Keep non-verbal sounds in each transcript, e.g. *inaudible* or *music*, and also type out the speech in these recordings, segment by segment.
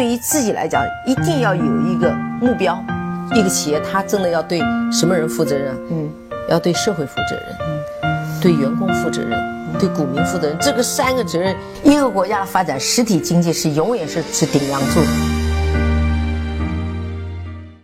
对于自己来讲，一定要有一个目标。一个企业，它真的要对什么人负责任？嗯，要对社会负责任，嗯，对员工负责任，对股民负责任。这个三个责任，一个国家的发展，实体经济是永远是是顶梁柱。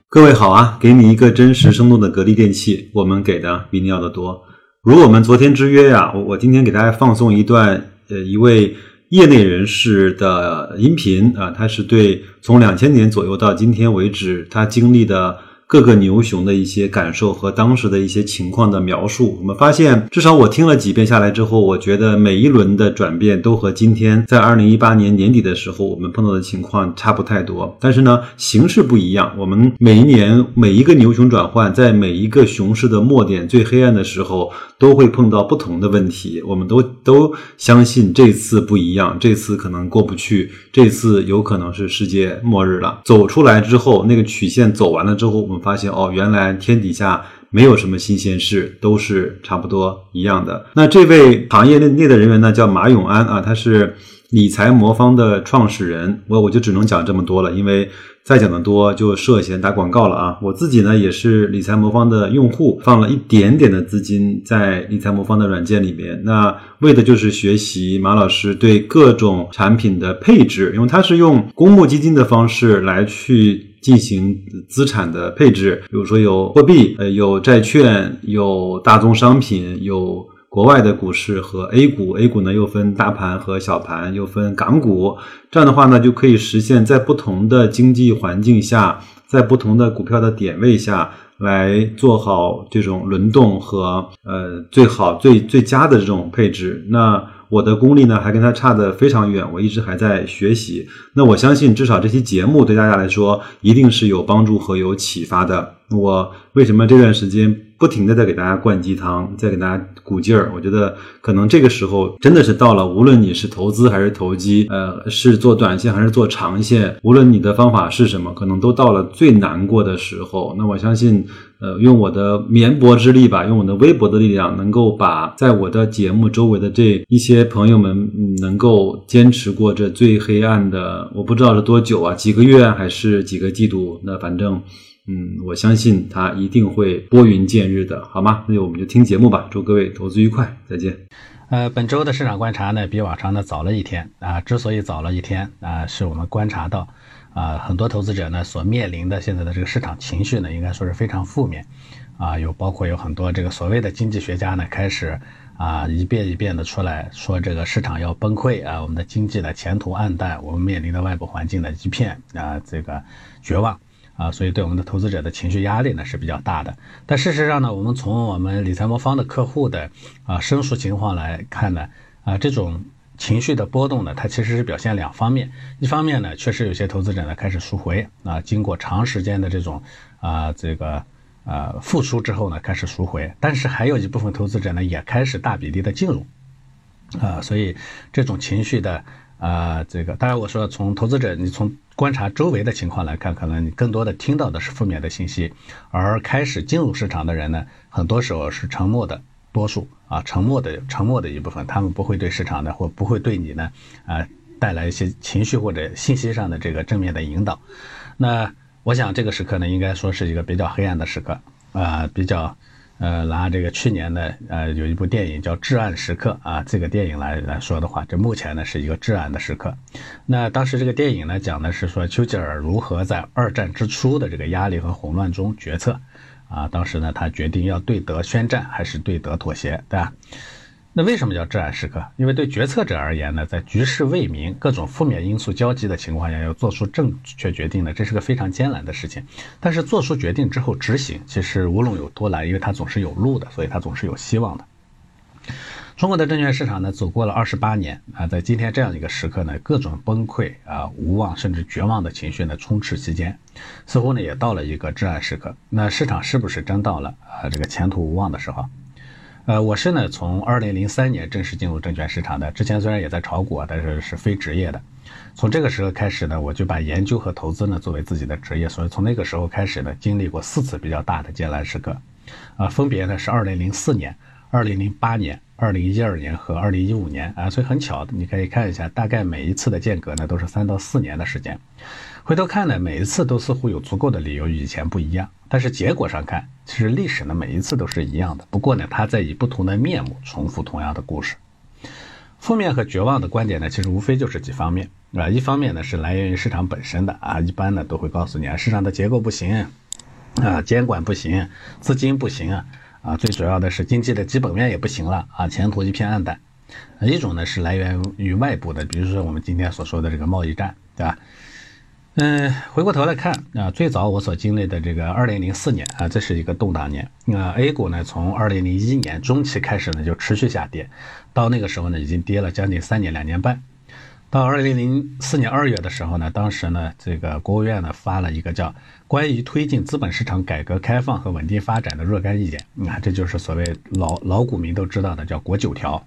各位好啊，给你一个真实生动的格力电器，我们给的比你要的多。如我们昨天之约呀，我我今天给大家放送一段，呃，一位。业内人士的音频啊，他是对从两千年左右到今天为止，他经历的。各个牛熊的一些感受和当时的一些情况的描述，我们发现，至少我听了几遍下来之后，我觉得每一轮的转变都和今天在二零一八年年底的时候我们碰到的情况差不太多。但是呢，形式不一样。我们每一年每一个牛熊转换，在每一个熊市的末点最黑暗的时候，都会碰到不同的问题。我们都都相信这次不一样，这次可能过不去，这次有可能是世界末日了。走出来之后，那个曲线走完了之后，我们。发现哦，原来天底下没有什么新鲜事，都是差不多一样的。那这位行业内内的人员呢，叫马永安啊，他是理财魔方的创始人。我我就只能讲这么多了，因为再讲的多就涉嫌打广告了啊。我自己呢也是理财魔方的用户，放了一点点的资金在理财魔方的软件里面，那为的就是学习马老师对各种产品的配置，因为他是用公募基金的方式来去。进行资产的配置，比如说有货币，呃，有债券，有大宗商品，有国外的股市和 A 股。A 股呢又分大盘和小盘，又分港股。这样的话呢，就可以实现在不同的经济环境下，在不同的股票的点位下来做好这种轮动和呃最好最最佳的这种配置。那我的功力呢，还跟他差得非常远，我一直还在学习。那我相信，至少这期节目对大家来说，一定是有帮助和有启发的。我为什么这段时间？不停的在给大家灌鸡汤，在给大家鼓劲儿。我觉得可能这个时候真的是到了，无论你是投资还是投机，呃，是做短线还是做长线，无论你的方法是什么，可能都到了最难过的时候。那我相信，呃，用我的绵薄之力吧，用我的微薄的力量，能够把在我的节目周围的这一些朋友们，能够坚持过这最黑暗的，我不知道是多久啊，几个月还是几个季度？那反正。嗯，我相信它一定会拨云见日的，好吗？那就我们就听节目吧。祝各位投资愉快，再见。呃，本周的市场观察呢，比往常呢早了一天啊。之所以早了一天啊，是我们观察到啊，很多投资者呢所面临的现在的这个市场情绪呢，应该说是非常负面啊。有包括有很多这个所谓的经济学家呢，开始啊一遍一遍的出来说这个市场要崩溃啊，我们的经济的前途暗淡，我们面临的外部环境的一片啊这个绝望。啊，所以对我们的投资者的情绪压力呢是比较大的。但事实上呢，我们从我们理财魔方的客户的啊申诉情况来看呢，啊这种情绪的波动呢，它其实是表现两方面。一方面呢，确实有些投资者呢开始赎回啊，经过长时间的这种啊这个啊复苏之后呢，开始赎回。但是还有一部分投资者呢，也开始大比例的进入啊，所以这种情绪的。啊，这个当然，我说从投资者，你从观察周围的情况来看，可能你更多的听到的是负面的信息，而开始进入市场的人呢，很多时候是沉默的多数啊，沉默的沉默的一部分，他们不会对市场的或不会对你呢，啊，带来一些情绪或者信息上的这个正面的引导。那我想这个时刻呢，应该说是一个比较黑暗的时刻啊，比较。呃，拿这个去年的，呃，有一部电影叫《至暗时刻》啊，这个电影来来说的话，这目前呢是一个至暗的时刻。那当时这个电影呢，讲的是说丘吉尔如何在二战之初的这个压力和混乱中决策，啊，当时呢他决定要对德宣战还是对德妥协，对吧？那为什么叫至暗时刻？因为对决策者而言呢，在局势未明、各种负面因素交集的情况下，要做出正确决定呢，这是个非常艰难的事情。但是做出决定之后执行，其实无论有多难，因为它总是有路的，所以它总是有希望的。中国的证券市场呢，走过了二十八年啊，在今天这样一个时刻呢，各种崩溃啊、无望甚至绝望的情绪呢充斥其间，似乎呢也到了一个至暗时刻。那市场是不是真到了啊这个前途无望的时候？呃，我是呢从二零零三年正式进入证券市场的，之前虽然也在炒股，但是是非职业的。从这个时候开始呢，我就把研究和投资呢作为自己的职业，所以从那个时候开始呢，经历过四次比较大的艰难时刻，啊，分别呢是二零零四年、二零零八年、二零一二年和二零一五年啊，所以很巧，你可以看一下，大概每一次的间隔呢都是三到四年的时间。回头看呢，每一次都似乎有足够的理由与以前不一样，但是结果上看，其实历史呢每一次都是一样的。不过呢，它在以不同的面目重复同样的故事。负面和绝望的观点呢，其实无非就是几方面啊。一方面呢是来源于市场本身的啊，一般呢都会告诉你啊，市场的结构不行啊，监管不行，资金不行啊。啊，最主要的是经济的基本面也不行了啊，前途一片暗淡。一种呢是来源于外部的，比如说我们今天所说的这个贸易战，对吧？嗯，回过头来看啊，最早我所经历的这个二零零四年啊，这是一个动荡年。那 A 股呢，从二零零一年中期开始呢，就持续下跌，到那个时候呢，已经跌了将近三年两年半。到二零零四年二月的时候呢，当时呢，这个国务院呢发了一个叫《关于推进资本市场改革开放和稳定发展的若干意见》，你看，这就是所谓老老股民都知道的叫“国九条”。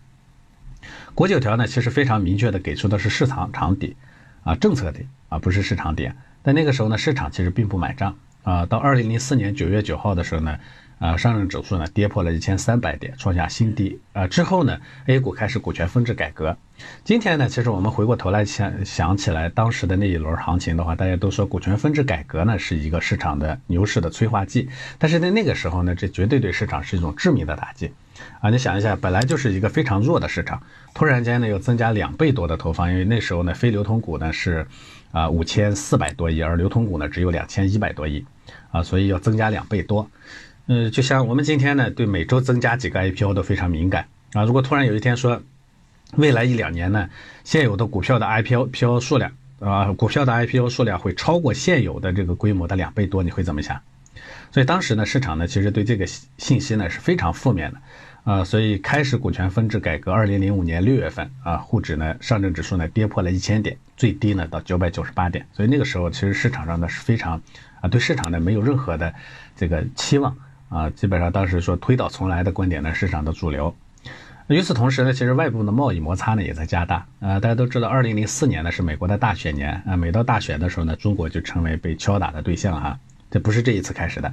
国九条呢，其实非常明确的给出的是市场场底，啊，政策底，啊，不是市场点。但那个时候呢，市场其实并不买账，啊，到二零零四年九月九号的时候呢。啊，上证指数呢跌破了一千三百点，创下新低。啊，之后呢，A 股开始股权分置改革。今天呢，其实我们回过头来想想起来当时的那一轮行情的话，大家都说股权分置改革呢是一个市场的牛市的催化剂。但是在那个时候呢，这绝对对市场是一种致命的打击。啊，你想一下，本来就是一个非常弱的市场，突然间呢又增加两倍多的投放，因为那时候呢非流通股呢是啊五千四百多亿，而流通股呢只有两千一百多亿，啊，所以要增加两倍多。嗯，就像我们今天呢，对每周增加几个 IPO 都非常敏感啊。如果突然有一天说，未来一两年呢，现有的股票的 IPO 数量啊，股票的 IPO 数量会超过现有的这个规模的两倍多，你会怎么想？所以当时呢，市场呢其实对这个信息呢是非常负面的啊。所以开始股权分置改革，二零零五年六月份啊，沪指呢上证指数呢跌破了一千点，最低呢到九百九十八点。所以那个时候其实市场上呢是非常啊，对市场呢没有任何的这个期望。啊，基本上当时说推倒重来的观点呢，市场的主流。与此同时呢，其实外部的贸易摩擦呢也在加大。啊，大家都知道，二零零四年呢是美国的大选年啊，每到大选的时候呢，中国就成为被敲打的对象哈。这不是这一次开始的。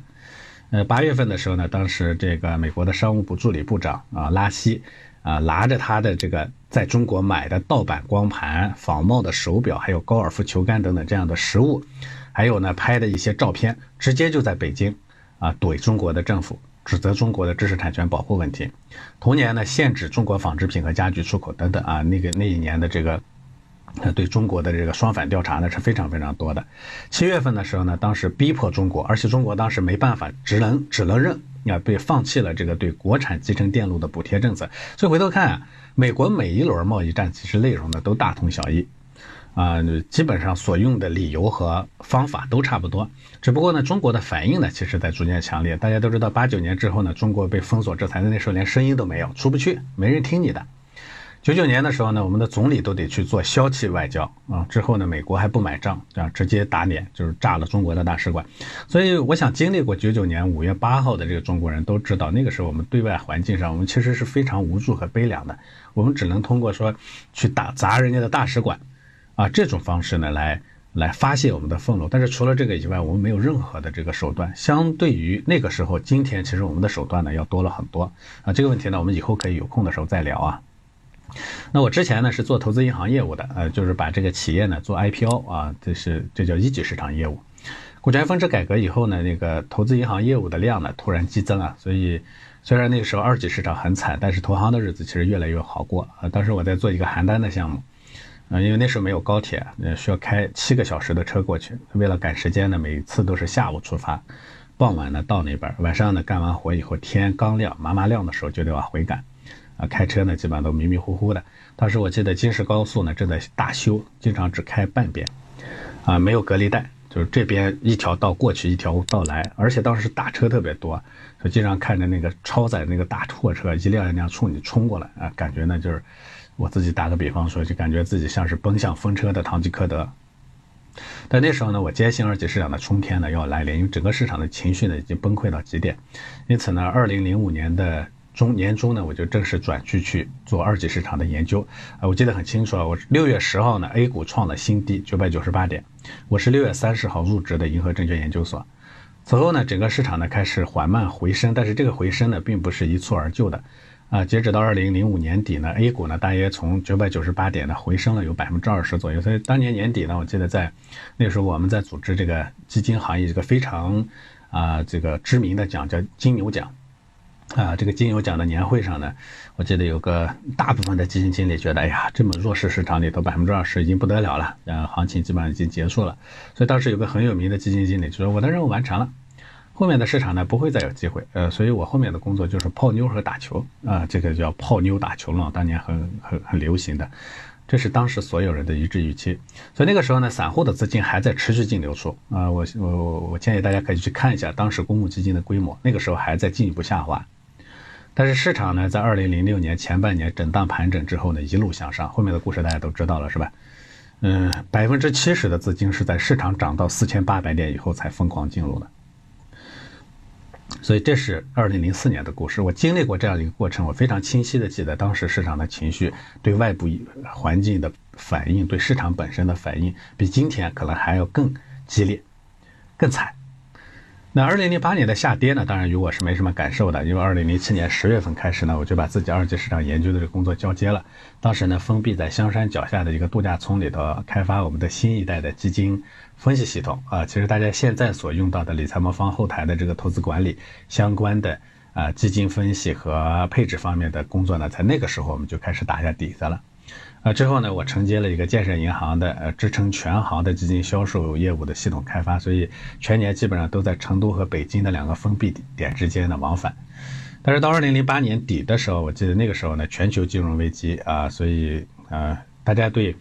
呃，八月份的时候呢，当时这个美国的商务部助理部长啊拉希啊拿着他的这个在中国买的盗版光盘、仿冒的手表，还有高尔夫球杆等等这样的实物，还有呢拍的一些照片，直接就在北京。啊，怼中国的政府，指责中国的知识产权保护问题。同年呢，限制中国纺织品和家具出口等等啊。那个那一年的这个，那对中国的这个双反调查呢是非常非常多的。七月份的时候呢，当时逼迫中国，而且中国当时没办法，只能只能认啊，被放弃了这个对国产集成电路的补贴政策。所以回头看啊，美国每一轮贸易战其实内容呢都大同小异。啊，基本上所用的理由和方法都差不多，只不过呢，中国的反应呢，其实在逐渐强烈。大家都知道，八九年之后呢，中国被封锁制裁的那时候连声音都没有，出不去，没人听你的。九九年的时候呢，我们的总理都得去做消气外交啊。之后呢，美国还不买账啊，直接打脸，就是炸了中国的大使馆。所以，我想经历过九九年五月八号的这个中国人都知道，那个时候我们对外环境上，我们其实是非常无助和悲凉的。我们只能通过说去打砸人家的大使馆。啊，这种方式呢，来来发泄我们的愤怒。但是除了这个以外，我们没有任何的这个手段。相对于那个时候，今天其实我们的手段呢要多了很多。啊，这个问题呢，我们以后可以有空的时候再聊啊。那我之前呢是做投资银行业务的，呃，就是把这个企业呢做 IPO 啊，这是这叫一级市场业务。股权分置改革以后呢，那个投资银行业务的量呢突然激增啊，所以虽然那个时候二级市场很惨，但是投行的日子其实越来越好过啊。当时我在做一个邯郸的项目。啊，因为那时候没有高铁，呃，需要开七个小时的车过去。为了赶时间呢，每次都是下午出发，傍晚呢到那边，晚上呢干完活以后，天刚亮，麻麻亮的时候就得往回赶。啊，开车呢基本上都迷迷糊糊的。当时我记得京石高速呢正在大修，经常只开半边，啊，没有隔离带，就是这边一条道过去，一条道来，而且当时大车特别多，就经常看着那个超载那个大货车一辆一辆冲你冲过来啊，感觉呢就是。我自己打个比方说，就感觉自己像是奔向风车的堂吉诃德。但那时候呢，我坚信二级市场的春天呢要来临，因为整个市场的情绪呢已经崩溃到极点。因此呢，二零零五年的中年中呢，我就正式转去去做二级市场的研究。啊，我记得很清楚啊，我六月十号呢，A 股创了新低九百九十八点，我是六月三十号入职的银河证券研究所。此后呢，整个市场呢开始缓慢回升，但是这个回升呢并不是一蹴而就的。啊，截止到二零零五年底呢，A 股呢大约从九百九十八点呢回升了有百分之二十左右。所以当年年底呢，我记得在那时候我们在组织这个基金行业一个非常啊这个知名的奖叫金牛奖啊，这个金牛奖的年会上呢，我记得有个大部分的基金经理觉得，哎呀，这么弱势市场里头百分之二十已经不得了了，呃，行情基本上已经结束了。所以当时有个很有名的基金经理就说，我的任务完成了。后面的市场呢不会再有机会，呃，所以我后面的工作就是泡妞和打球啊，这个叫泡妞打球了，当年很很很流行的，这是当时所有人的一致预期。所以那个时候呢，散户的资金还在持续净流出啊，我我我建议大家可以去看一下当时公募基金的规模，那个时候还在进一步下滑。但是市场呢，在二零零六年前半年震荡盘整之后呢，一路向上，后面的故事大家都知道了是吧？嗯，百分之七十的资金是在市场涨到四千八百点以后才疯狂进入的。所以这是二零零四年的故事，我经历过这样一个过程，我非常清晰的记得当时市场的情绪对外部环境的反应，对市场本身的反应，比今天可能还要更激烈、更惨。那二零零八年的下跌呢？当然与我是没什么感受的，因为二零零七年十月份开始呢，我就把自己二级市场研究的这个工作交接了。当时呢，封闭在香山脚下的一个度假村里头，开发我们的新一代的基金分析系统啊。其实大家现在所用到的理财魔方后台的这个投资管理相关的啊基金分析和配置方面的工作呢，在那个时候我们就开始打下底子了。那，之后呢，我承接了一个建设银行的呃支撑全行的基金销售业务的系统开发，所以全年基本上都在成都和北京的两个封闭点之间的往返。但是到二零零八年底的时候，我记得那个时候呢，全球金融危机啊，所以呃，大家对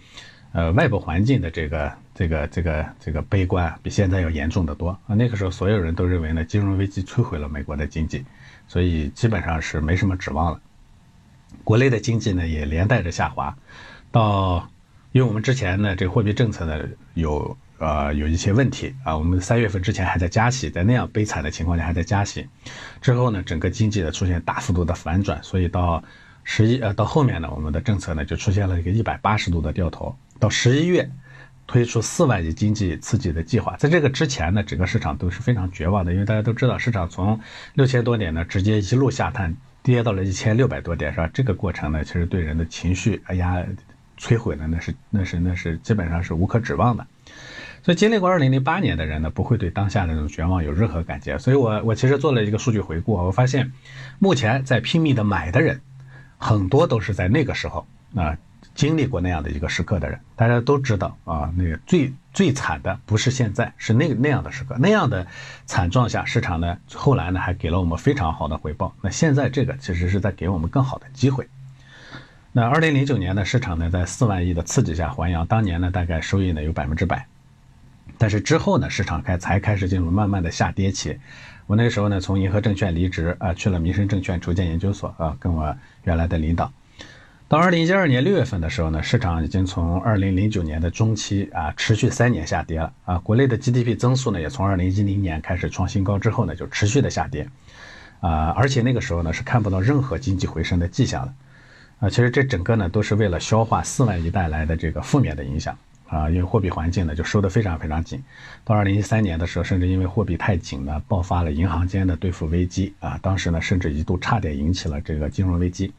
呃外部环境的这个这个这个这个悲观比现在要严重的多啊。那个时候所有人都认为呢，金融危机摧毁了美国的经济，所以基本上是没什么指望了。国内的经济呢也连带着下滑。到，因为我们之前呢，这个货币政策呢有呃有一些问题啊，我们三月份之前还在加息，在那样悲惨的情况下还在加息，之后呢，整个经济呢出现大幅度的反转，所以到十一呃到后面呢，我们的政策呢就出现了一个一百八十度的掉头，到十一月推出四万亿经济刺激的计划，在这个之前呢，整个市场都是非常绝望的，因为大家都知道市场从六千多点呢直接一路下探，跌到了一千六百多点，是吧？这个过程呢，其实对人的情绪，哎呀。摧毁了，那是那是那是基本上是无可指望的，所以经历过二零零八年的人呢，不会对当下的这种绝望有任何感觉。所以我我其实做了一个数据回顾，我发现，目前在拼命的买的人，很多都是在那个时候啊经历过那样的一个时刻的人。大家都知道啊，那个最最惨的不是现在，是那那样的时刻，那样的惨状下，市场呢后来呢还给了我们非常好的回报。那现在这个其实是在给我们更好的机会。那二零零九年呢市场呢，在四万亿的刺激下还阳，当年呢大概收益呢有百分之百，但是之后呢，市场开才开始进入慢慢的下跌期。我那个时候呢，从银河证券离职啊，去了民生证券筹建研究所啊，跟我原来的领导。到二零一二年六月份的时候呢，市场已经从二零零九年的中期啊，持续三年下跌了啊。国内的 GDP 增速呢，也从二零一零年开始创新高之后呢，就持续的下跌啊，而且那个时候呢，是看不到任何经济回升的迹象了。啊，其实这整个呢都是为了消化四万亿带来的这个负面的影响啊，因为货币环境呢就收得非常非常紧，到二零一三年的时候，甚至因为货币太紧呢，爆发了银行间的兑付危机啊，当时呢甚至一度差点引起了这个金融危机。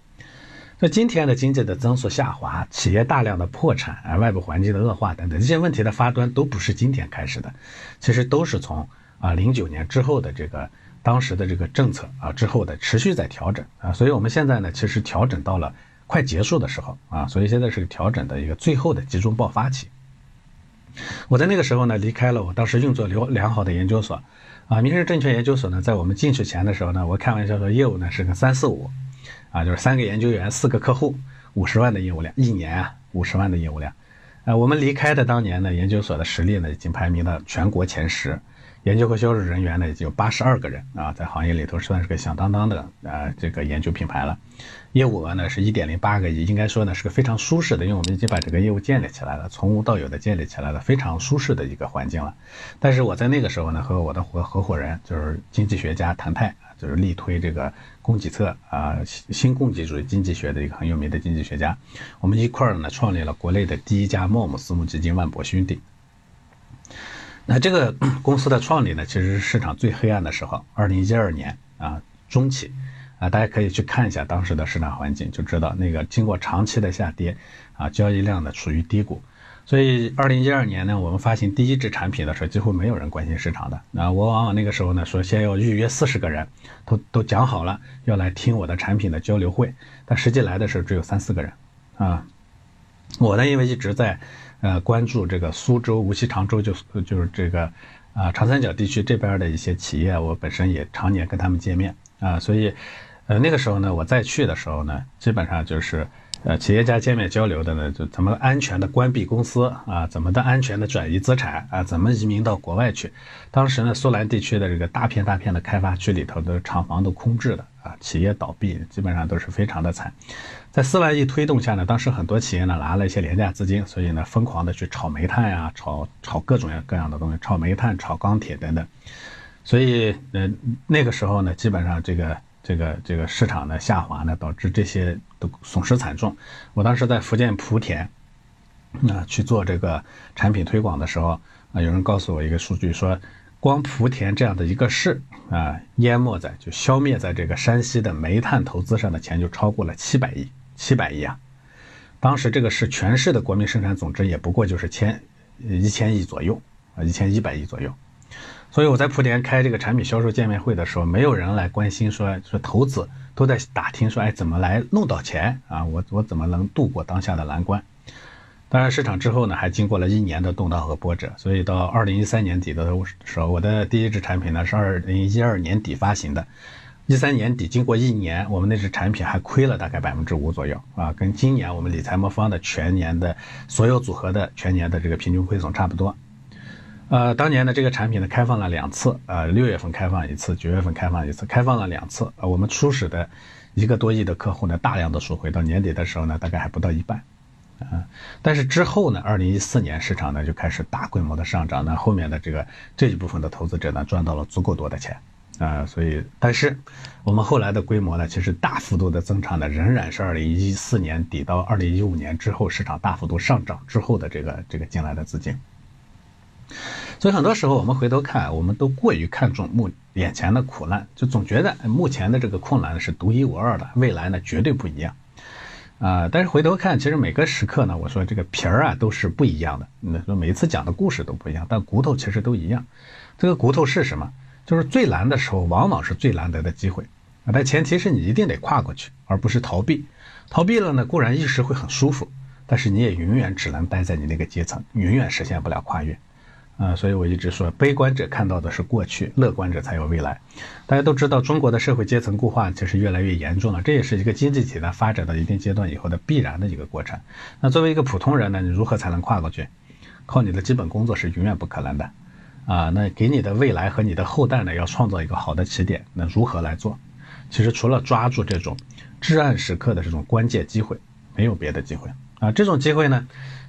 那今天的经济的增速下滑，企业大量的破产啊，外部环境的恶化等等这些问题的发端都不是今天开始的，其实都是从啊零九年之后的这个。当时的这个政策啊，之后的持续在调整啊，所以我们现在呢，其实调整到了快结束的时候啊，所以现在是调整的一个最后的集中爆发期。我在那个时候呢，离开了我当时运作良良好的研究所啊，民生证券研究所呢，在我们进去前的时候呢，我开玩笑说业务呢是个三四五啊，就是三个研究员，四个客户，五十万的业务量，一年啊五十万的业务量。呃，我们离开的当年呢，研究所的实力呢已经排名了全国前十。研究和销售人员呢，已经有八十二个人啊，在行业里头算是个响当当的啊，这个研究品牌了。业务额呢是一点零八个亿，应该说呢是个非常舒适的，因为我们已经把这个业务建立起来了，从无到有的建立起来了，非常舒适的一个环境了。但是我在那个时候呢，和我的合合伙人就是经济学家谭泰，就是力推这个供给侧啊新供给主义经济学的一个很有名的经济学家，我们一块儿呢创立了国内的第一家莫姆私募基金万博兄弟。那这个 *clears throat* 公司的创立呢，其实是市场最黑暗的时候，二零一二年啊中期，啊，大家可以去看一下当时的市场环境，就知道那个经过长期的下跌，啊，交易量呢处于低谷。所以，二零一二年呢，我们发行第一支产品的时候，几乎没有人关心市场的。那我往往那个时候呢，说先要预约四十个人，都都讲好了要来听我的产品的交流会，但实际来的时候只有三四个人，啊，我呢因为一直在，呃，关注这个苏州、无锡、常州，就就是这个，啊，长三角地区这边的一些企业，我本身也常年跟他们见面，啊，所以，呃，那个时候呢，我再去的时候呢，基本上就是。呃，企业家见面交流的呢，就怎么安全的关闭公司啊，怎么的安全的转移资产啊，怎么移民到国外去？当时呢，苏兰地区的这个大片大片的开发区里头的厂房都空置的啊，企业倒闭，基本上都是非常的惨。在四万亿推动下呢，当时很多企业呢拿了一些廉价资金，所以呢疯狂的去炒煤炭呀，炒炒各种各样的东西，炒煤炭、炒钢铁等等。所以呃那个时候呢，基本上这个。这个这个市场的下滑呢，导致这些都损失惨重。我当时在福建莆田，啊去做这个产品推广的时候，啊有人告诉我一个数据，说光莆田这样的一个市啊，淹没在就消灭在这个山西的煤炭投资上的钱就超过了七百亿，七百亿啊！当时这个市全市的国民生产总值也不过就是千一千亿左右啊，一千一百亿左右。所以我在莆田开这个产品销售见面会的时候，没有人来关心说说投资，都在打听说，哎，怎么来弄到钱啊？我我怎么能度过当下的难关？当然，市场之后呢，还经过了一年的动荡和波折。所以到二零一三年底的时候，我的第一支产品呢是二零一二年底发行的，一三年底经过一年，我们那支产品还亏了大概百分之五左右啊，跟今年我们理财魔方的全年的所有组合的全年的这个平均亏损差不多。呃，当年的这个产品呢，开放了两次，呃，六月份开放一次，九月份开放一次，开放了两次。呃，我们初始的一个多亿的客户呢，大量的赎回，到年底的时候呢，大概还不到一半，啊，但是之后呢，二零一四年市场呢就开始大规模的上涨，那后面的这个这一部分的投资者呢，赚到了足够多的钱，啊，所以，但是我们后来的规模呢，其实大幅度的增长的仍然是二零一四年底到二零一五年之后市场大幅度上涨之后的这个这个进来的资金。所以很多时候我们回头看，我们都过于看重目眼前的苦难，就总觉得目前的这个困难是独一无二的，未来呢绝对不一样。啊，但是回头看，其实每个时刻呢，我说这个皮儿啊都是不一样的。那说每次讲的故事都不一样，但骨头其实都一样。这个骨头是什么？就是最难的时候，往往是最难得的机会啊。但前提是你一定得跨过去，而不是逃避。逃避了呢，固然一时会很舒服，但是你也永远只能待在你那个阶层，永远实现不了跨越。啊，所以我一直说，悲观者看到的是过去，乐观者才有未来。大家都知道，中国的社会阶层固化其实越来越严重了，这也是一个经济体呢发展到一定阶段以后的必然的一个过程。那作为一个普通人呢，你如何才能跨过去？靠你的基本工作是永远不可能的。啊，那给你的未来和你的后代呢，要创造一个好的起点，那如何来做？其实除了抓住这种至暗时刻的这种关键机会，没有别的机会啊。这种机会呢？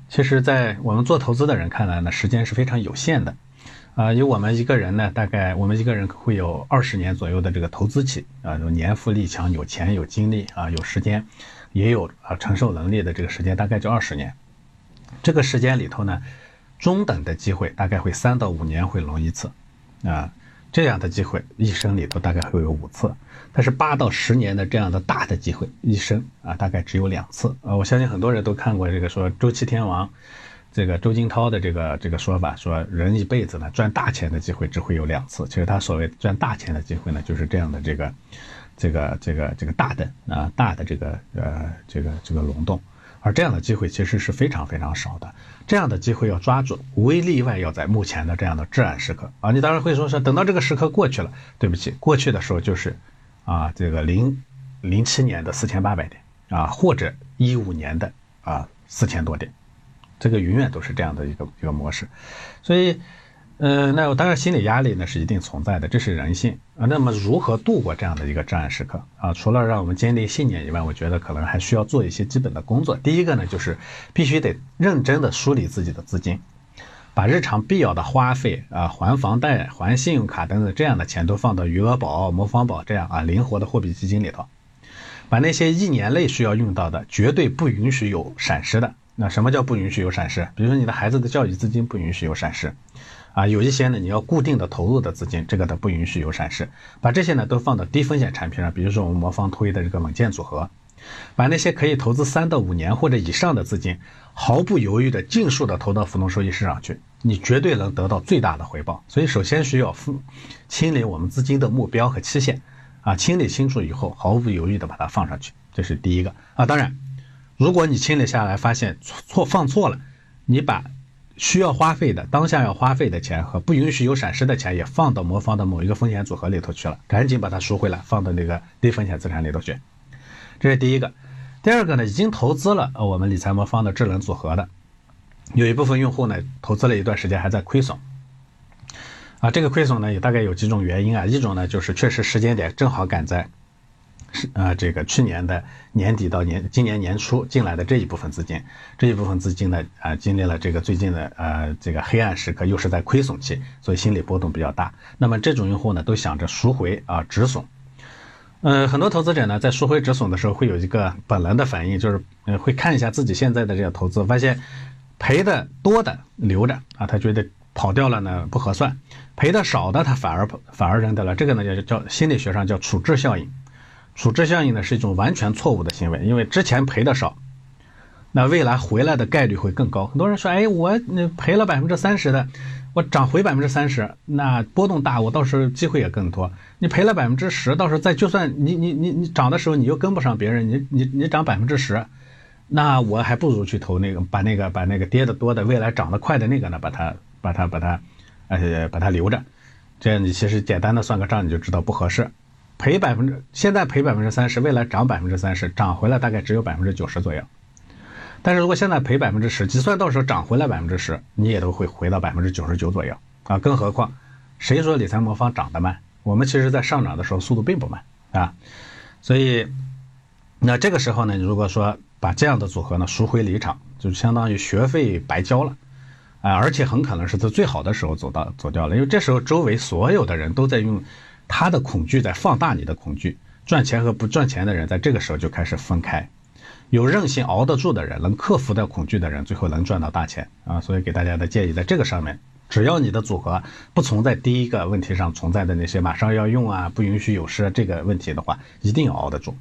其实，在我们做投资的人看来呢，时间是非常有限的，啊，以我们一个人呢，大概我们一个人会有二十年左右的这个投资期，啊，有年富力强，有钱有精力啊，有时间，也有啊承受能力的这个时间，大概就二十年。这个时间里头呢，中等的机会大概会三到五年会轮一次，啊。这样的机会一生里头大概会有五次，但是八到十年的这样的大的机会一生啊大概只有两次啊！我相信很多人都看过这个说周期天王，这个周金涛的这个这个说法，说人一辈子呢赚大钱的机会只会有两次。其实他所谓赚大钱的机会呢，就是这样的这个这个这个这个大的啊大的这个呃这个这个龙洞。而这样的机会其实是非常非常少的，这样的机会要抓住，无一例外要在目前的这样的至暗时刻啊！你当然会说说等到这个时刻过去了，对不起，过去的时候就是，啊，这个零零七年的四千八百点啊，或者一五年的啊四千多点，这个永远都是这样的一个一个模式，所以。嗯，那我当然心理压力呢是一定存在的，这是人性啊。那么如何度过这样的一个至暗时刻啊？除了让我们坚定信念以外，我觉得可能还需要做一些基本的工作。第一个呢，就是必须得认真的梳理自己的资金，把日常必要的花费啊，还房贷、还信用卡等等这样的钱都放到余额宝、魔方宝这样啊灵活的货币基金里头，把那些一年内需要用到的、绝对不允许有闪失的那什么叫不允许有闪失？比如说你的孩子的教育资金不允许有闪失，啊，有一些呢你要固定的投入的资金，这个的不允许有闪失。把这些呢都放到低风险产品上，比如说我们魔方推的这个稳健组合，把那些可以投资三到五年或者以上的资金，毫不犹豫的尽数的投到浮动收益市场去，你绝对能得到最大的回报。所以首先需要清理我们资金的目标和期限，啊，清理清楚以后，毫不犹豫的把它放上去，这是第一个啊。当然。如果你清理下来发现错放错了，你把需要花费的当下要花费的钱和不允许有闪失的钱也放到魔方的某一个风险组合里头去了，赶紧把它赎回来，放到那个低风险资产里头去。这是第一个。第二个呢，已经投资了我们理财魔方的智能组合的，有一部分用户呢投资了一段时间还在亏损。啊，这个亏损呢也大概有几种原因啊，一种呢就是确实时间点正好赶在。是啊，这个去年的年底到年今年年初进来的这一部分资金，这一部分资金呢，啊，经历了这个最近的呃这个黑暗时刻，又是在亏损期，所以心理波动比较大。那么这种用户呢，都想着赎回啊止损。嗯，很多投资者呢，在赎回止损的时候，会有一个本能的反应，就是呃会看一下自己现在的这个投资，发现赔的多的留着啊，他觉得跑掉了呢不合算；赔的少的他反而反而扔掉了。这个呢叫叫心理学上叫处置效应。处置效应呢是一种完全错误的行为，因为之前赔的少，那未来回来的概率会更高。很多人说，哎，我那赔了百分之三十的，我涨回百分之三十，那波动大，我到时候机会也更多。你赔了百分之十，到时候再就算你你你你涨的时候你又跟不上别人，你你你涨百分之十，那我还不如去投那个把那个把那个跌的多的未来涨得快的那个呢，把它把它把它，呃把它留着，这样你其实简单的算个账你就知道不合适。赔百分之，现在赔百分之三十，未来涨百分之三十，涨回来大概只有百分之九十左右。但是如果现在赔百分之十，就算到时候涨回来百分之十，你也都会回到百分之九十九左右啊！更何况，谁说理财魔方涨得慢？我们其实在上涨的时候速度并不慢啊！所以，那这个时候呢，如果说把这样的组合呢赎回离场，就相当于学费白交了啊！而且很可能是在最好的时候走到走掉了，因为这时候周围所有的人都在用。他的恐惧在放大你的恐惧，赚钱和不赚钱的人在这个时候就开始分开。有韧性熬得住的人，能克服掉恐惧的人，最后能赚到大钱啊！所以给大家的建议，在这个上面，只要你的组合不存在第一个问题上存在的那些马上要用啊、不允许有失这个问题的话，一定要熬得住。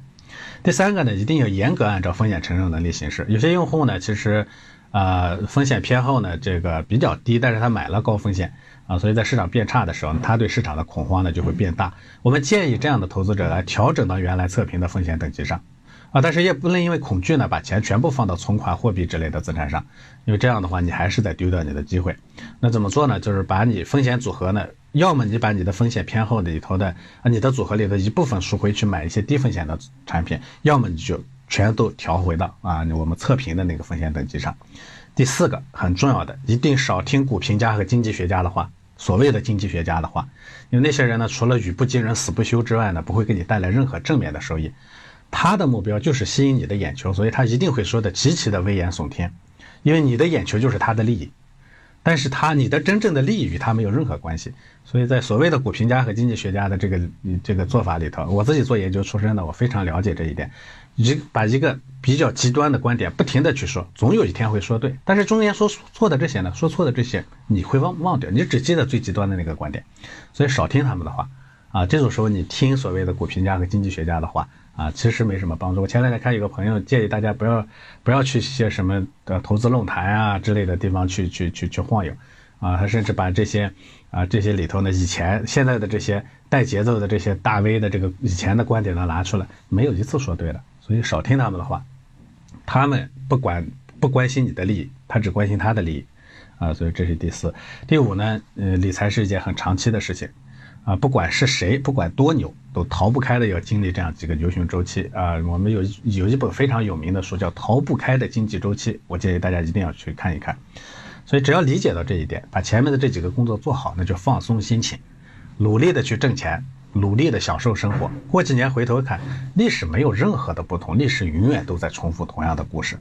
第三个呢，一定要严格按照风险承受能力行事。有些用户呢，其实，呃，风险偏好呢这个比较低，但是他买了高风险。啊，所以在市场变差的时候，他对市场的恐慌呢就会变大。我们建议这样的投资者来调整到原来测评的风险等级上，啊，但是也不能因为恐惧呢把钱全部放到存款、货币之类的资产上，因为这样的话你还是在丢掉你的机会。那怎么做呢？就是把你风险组合呢，要么你把你的风险偏好里头的啊，你的组合里的一部分赎回去买一些低风险的产品，要么你就全都调回到啊我们测评的那个风险等级上。第四个很重要的，一定少听股评家和经济学家的话。所谓的经济学家的话，因为那些人呢，除了语不惊人死不休之外呢，不会给你带来任何正面的收益。他的目标就是吸引你的眼球，所以他一定会说的极其的危言耸听，因为你的眼球就是他的利益。但是他你的真正的利益与他没有任何关系。所以在所谓的股评家和经济学家的这个这个做法里头，我自己做研究出身的，我非常了解这一点。一把一个比较极端的观点不停的去说，总有一天会说对。但是中间说错的这些呢，说错的这些你会忘忘掉，你只记得最极端的那个观点，所以少听他们的话啊。这种时候你听所谓的股评家和经济学家的话啊，其实没什么帮助。我前两天看有个朋友建议大家不要不要去一些什么的投资论坛啊之类的地方去去去去晃悠啊，他甚至把这些啊这些里头呢以前现在的这些带节奏的这些大 V 的这个以前的观点呢拿出来，没有一次说对的。所以少听他们的话，他们不管不关心你的利益，他只关心他的利益，啊，所以这是第四、第五呢。呃，理财是一件很长期的事情，啊，不管是谁，不管多牛，都逃不开的要经历这样几个牛熊周期啊。我们有有一本非常有名的书叫《逃不开的经济周期》，我建议大家一定要去看一看。所以只要理解到这一点，把前面的这几个工作做好，那就放松心情，努力的去挣钱。努力的享受生活，过几年回头看，历史没有任何的不同，历史永远都在重复同样的故事。